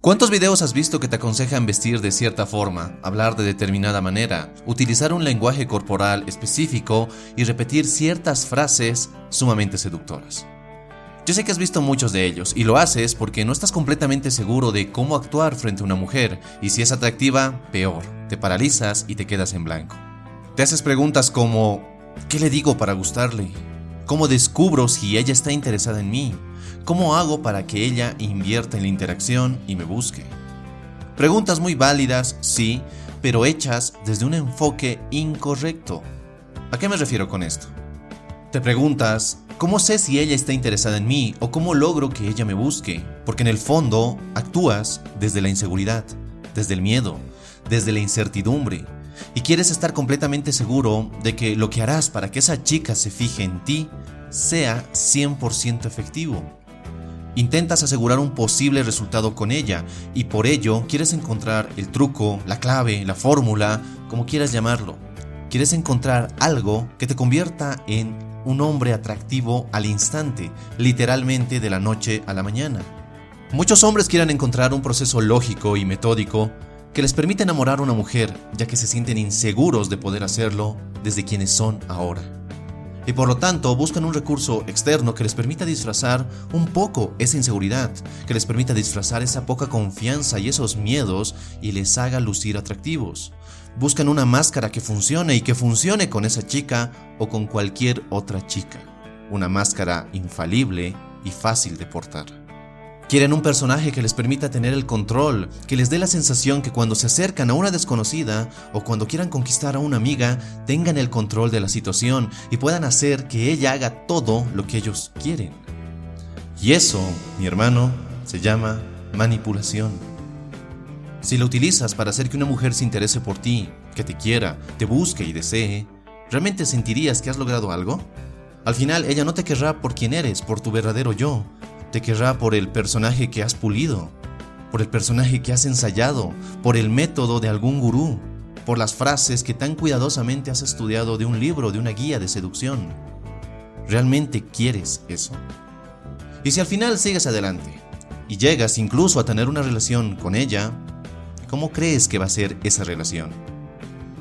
¿Cuántos videos has visto que te aconsejan vestir de cierta forma, hablar de determinada manera, utilizar un lenguaje corporal específico y repetir ciertas frases sumamente seductoras? Yo sé que has visto muchos de ellos y lo haces porque no estás completamente seguro de cómo actuar frente a una mujer y si es atractiva, peor, te paralizas y te quedas en blanco. Te haces preguntas como, ¿qué le digo para gustarle? ¿Cómo descubro si ella está interesada en mí? ¿Cómo hago para que ella invierta en la interacción y me busque? Preguntas muy válidas, sí, pero hechas desde un enfoque incorrecto. ¿A qué me refiero con esto? Te preguntas, ¿cómo sé si ella está interesada en mí o cómo logro que ella me busque? Porque en el fondo actúas desde la inseguridad, desde el miedo, desde la incertidumbre, y quieres estar completamente seguro de que lo que harás para que esa chica se fije en ti sea 100% efectivo. Intentas asegurar un posible resultado con ella y por ello quieres encontrar el truco, la clave, la fórmula, como quieras llamarlo. Quieres encontrar algo que te convierta en un hombre atractivo al instante, literalmente de la noche a la mañana. Muchos hombres quieren encontrar un proceso lógico y metódico que les permita enamorar a una mujer, ya que se sienten inseguros de poder hacerlo desde quienes son ahora y por lo tanto buscan un recurso externo que les permita disfrazar un poco esa inseguridad, que les permita disfrazar esa poca confianza y esos miedos y les haga lucir atractivos. Buscan una máscara que funcione y que funcione con esa chica o con cualquier otra chica. Una máscara infalible y fácil de portar. Quieren un personaje que les permita tener el control, que les dé la sensación que cuando se acercan a una desconocida o cuando quieran conquistar a una amiga, tengan el control de la situación y puedan hacer que ella haga todo lo que ellos quieren. Y eso, mi hermano, se llama manipulación. Si lo utilizas para hacer que una mujer se interese por ti, que te quiera, te busque y desee, ¿realmente sentirías que has logrado algo? Al final ella no te querrá por quien eres, por tu verdadero yo, te querrá por el personaje que has pulido, por el personaje que has ensayado, por el método de algún gurú, por las frases que tan cuidadosamente has estudiado de un libro, de una guía de seducción. ¿Realmente quieres eso? Y si al final sigues adelante y llegas incluso a tener una relación con ella, ¿cómo crees que va a ser esa relación?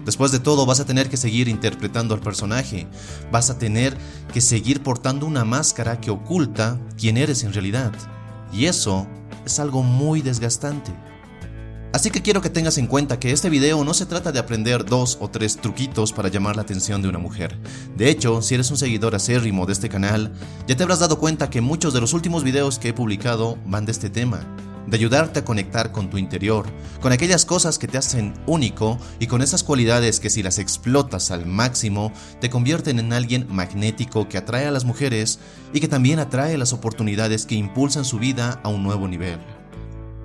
Después de todo, vas a tener que seguir interpretando al personaje, vas a tener que seguir portando una máscara que oculta quién eres en realidad. Y eso es algo muy desgastante. Así que quiero que tengas en cuenta que este video no se trata de aprender dos o tres truquitos para llamar la atención de una mujer. De hecho, si eres un seguidor acérrimo de este canal, ya te habrás dado cuenta que muchos de los últimos videos que he publicado van de este tema. De ayudarte a conectar con tu interior, con aquellas cosas que te hacen único y con esas cualidades que si las explotas al máximo te convierten en alguien magnético que atrae a las mujeres y que también atrae las oportunidades que impulsan su vida a un nuevo nivel.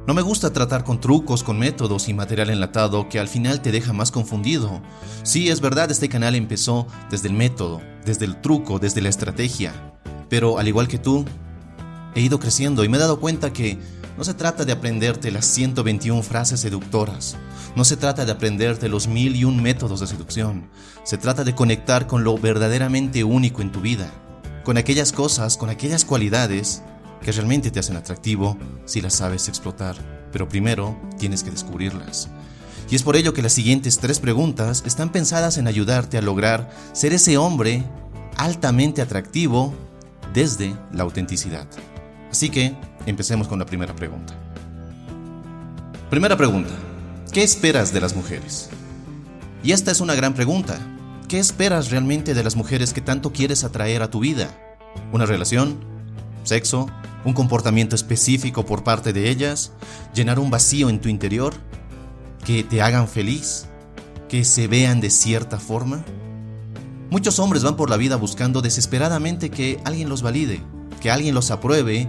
No me gusta tratar con trucos, con métodos y material enlatado que al final te deja más confundido. Sí, es verdad, este canal empezó desde el método, desde el truco, desde la estrategia. Pero al igual que tú, he ido creciendo y me he dado cuenta que no se trata de aprenderte las 121 frases seductoras. No se trata de aprenderte los mil y un métodos de seducción. Se trata de conectar con lo verdaderamente único en tu vida. Con aquellas cosas, con aquellas cualidades que realmente te hacen atractivo si las sabes explotar. Pero primero tienes que descubrirlas. Y es por ello que las siguientes tres preguntas están pensadas en ayudarte a lograr ser ese hombre altamente atractivo desde la autenticidad. Así que empecemos con la primera pregunta. Primera pregunta. ¿Qué esperas de las mujeres? Y esta es una gran pregunta. ¿Qué esperas realmente de las mujeres que tanto quieres atraer a tu vida? ¿Una relación? ¿Sexo? ¿Un comportamiento específico por parte de ellas? ¿Llenar un vacío en tu interior? ¿Que te hagan feliz? ¿Que se vean de cierta forma? Muchos hombres van por la vida buscando desesperadamente que alguien los valide, que alguien los apruebe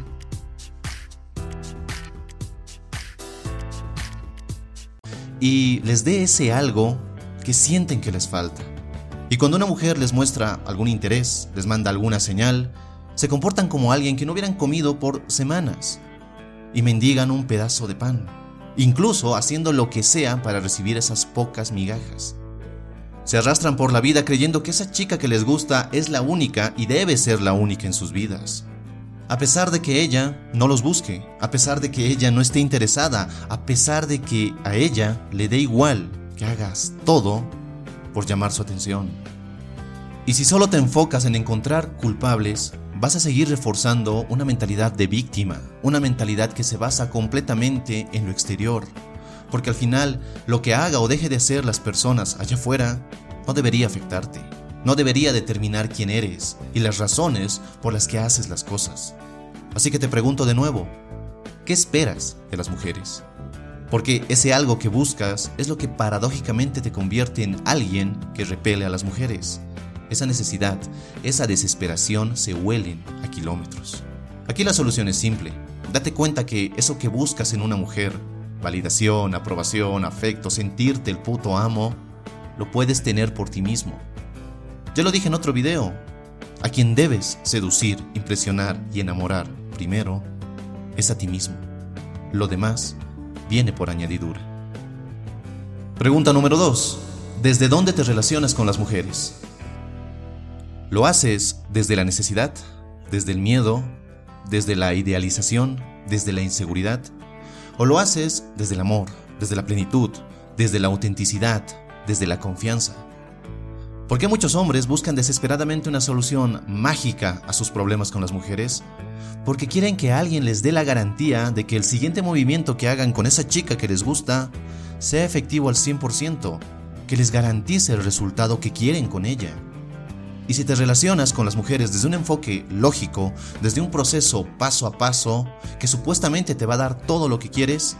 Y les dé ese algo que sienten que les falta. Y cuando una mujer les muestra algún interés, les manda alguna señal, se comportan como alguien que no hubieran comido por semanas y mendigan un pedazo de pan, incluso haciendo lo que sea para recibir esas pocas migajas. Se arrastran por la vida creyendo que esa chica que les gusta es la única y debe ser la única en sus vidas a pesar de que ella no los busque, a pesar de que ella no esté interesada, a pesar de que a ella le dé igual que hagas todo por llamar su atención. Y si solo te enfocas en encontrar culpables, vas a seguir reforzando una mentalidad de víctima, una mentalidad que se basa completamente en lo exterior, porque al final lo que haga o deje de hacer las personas allá afuera no debería afectarte no debería determinar quién eres y las razones por las que haces las cosas. Así que te pregunto de nuevo, ¿qué esperas de las mujeres? Porque ese algo que buscas es lo que paradójicamente te convierte en alguien que repele a las mujeres. Esa necesidad, esa desesperación se huelen a kilómetros. Aquí la solución es simple. Date cuenta que eso que buscas en una mujer, validación, aprobación, afecto, sentirte el puto amo, lo puedes tener por ti mismo. Ya lo dije en otro video, a quien debes seducir, impresionar y enamorar primero es a ti mismo. Lo demás viene por añadidura. Pregunta número 2. ¿Desde dónde te relacionas con las mujeres? ¿Lo haces desde la necesidad, desde el miedo, desde la idealización, desde la inseguridad? ¿O lo haces desde el amor, desde la plenitud, desde la autenticidad, desde la confianza? ¿Por qué muchos hombres buscan desesperadamente una solución mágica a sus problemas con las mujeres? Porque quieren que alguien les dé la garantía de que el siguiente movimiento que hagan con esa chica que les gusta sea efectivo al 100%, que les garantice el resultado que quieren con ella. Y si te relacionas con las mujeres desde un enfoque lógico, desde un proceso paso a paso, que supuestamente te va a dar todo lo que quieres,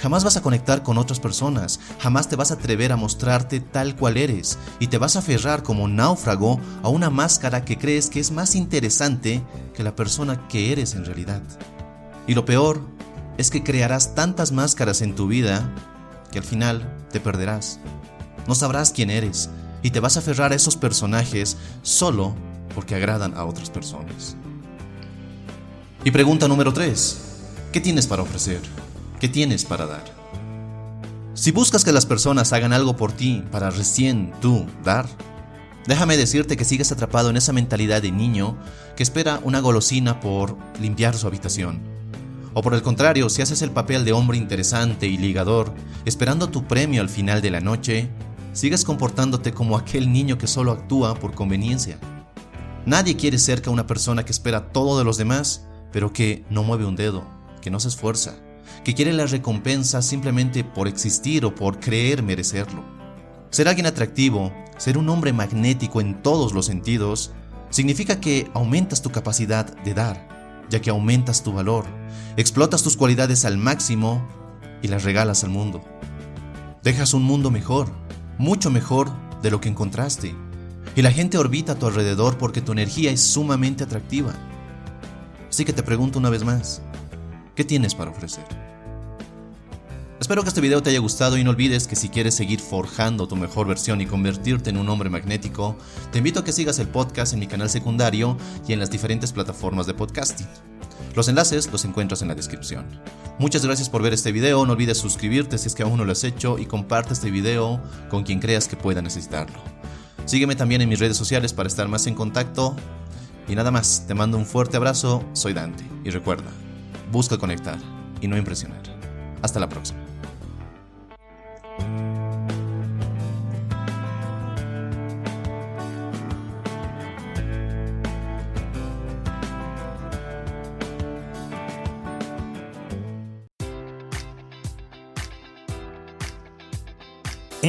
Jamás vas a conectar con otras personas, jamás te vas a atrever a mostrarte tal cual eres y te vas a aferrar como náufrago a una máscara que crees que es más interesante que la persona que eres en realidad. Y lo peor es que crearás tantas máscaras en tu vida que al final te perderás. no sabrás quién eres y te vas a aferrar a esos personajes solo porque agradan a otras personas. Y pregunta número 3. ¿Qué tienes para ofrecer? ¿Qué tienes para dar? Si buscas que las personas hagan algo por ti para recién tú dar, déjame decirte que sigues atrapado en esa mentalidad de niño que espera una golosina por limpiar su habitación. O por el contrario, si haces el papel de hombre interesante y ligador, esperando tu premio al final de la noche, sigues comportándote como aquel niño que solo actúa por conveniencia. Nadie quiere cerca a una persona que espera todo de los demás, pero que no mueve un dedo, que no se esfuerza, que quiere la recompensa simplemente por existir o por creer merecerlo. Ser alguien atractivo, ser un hombre magnético en todos los sentidos, significa que aumentas tu capacidad de dar, ya que aumentas tu valor, explotas tus cualidades al máximo y las regalas al mundo. Dejas un mundo mejor, mucho mejor de lo que encontraste, y la gente orbita a tu alrededor porque tu energía es sumamente atractiva. Así que te pregunto una vez más, ¿qué tienes para ofrecer? Espero que este video te haya gustado y no olvides que si quieres seguir forjando tu mejor versión y convertirte en un hombre magnético, te invito a que sigas el podcast en mi canal secundario y en las diferentes plataformas de podcasting. Los enlaces los encuentras en la descripción. Muchas gracias por ver este video, no olvides suscribirte si es que aún no lo has hecho y comparte este video con quien creas que pueda necesitarlo. Sígueme también en mis redes sociales para estar más en contacto. Y nada más, te mando un fuerte abrazo, soy Dante. Y recuerda, busca conectar y no impresionar. Hasta la próxima.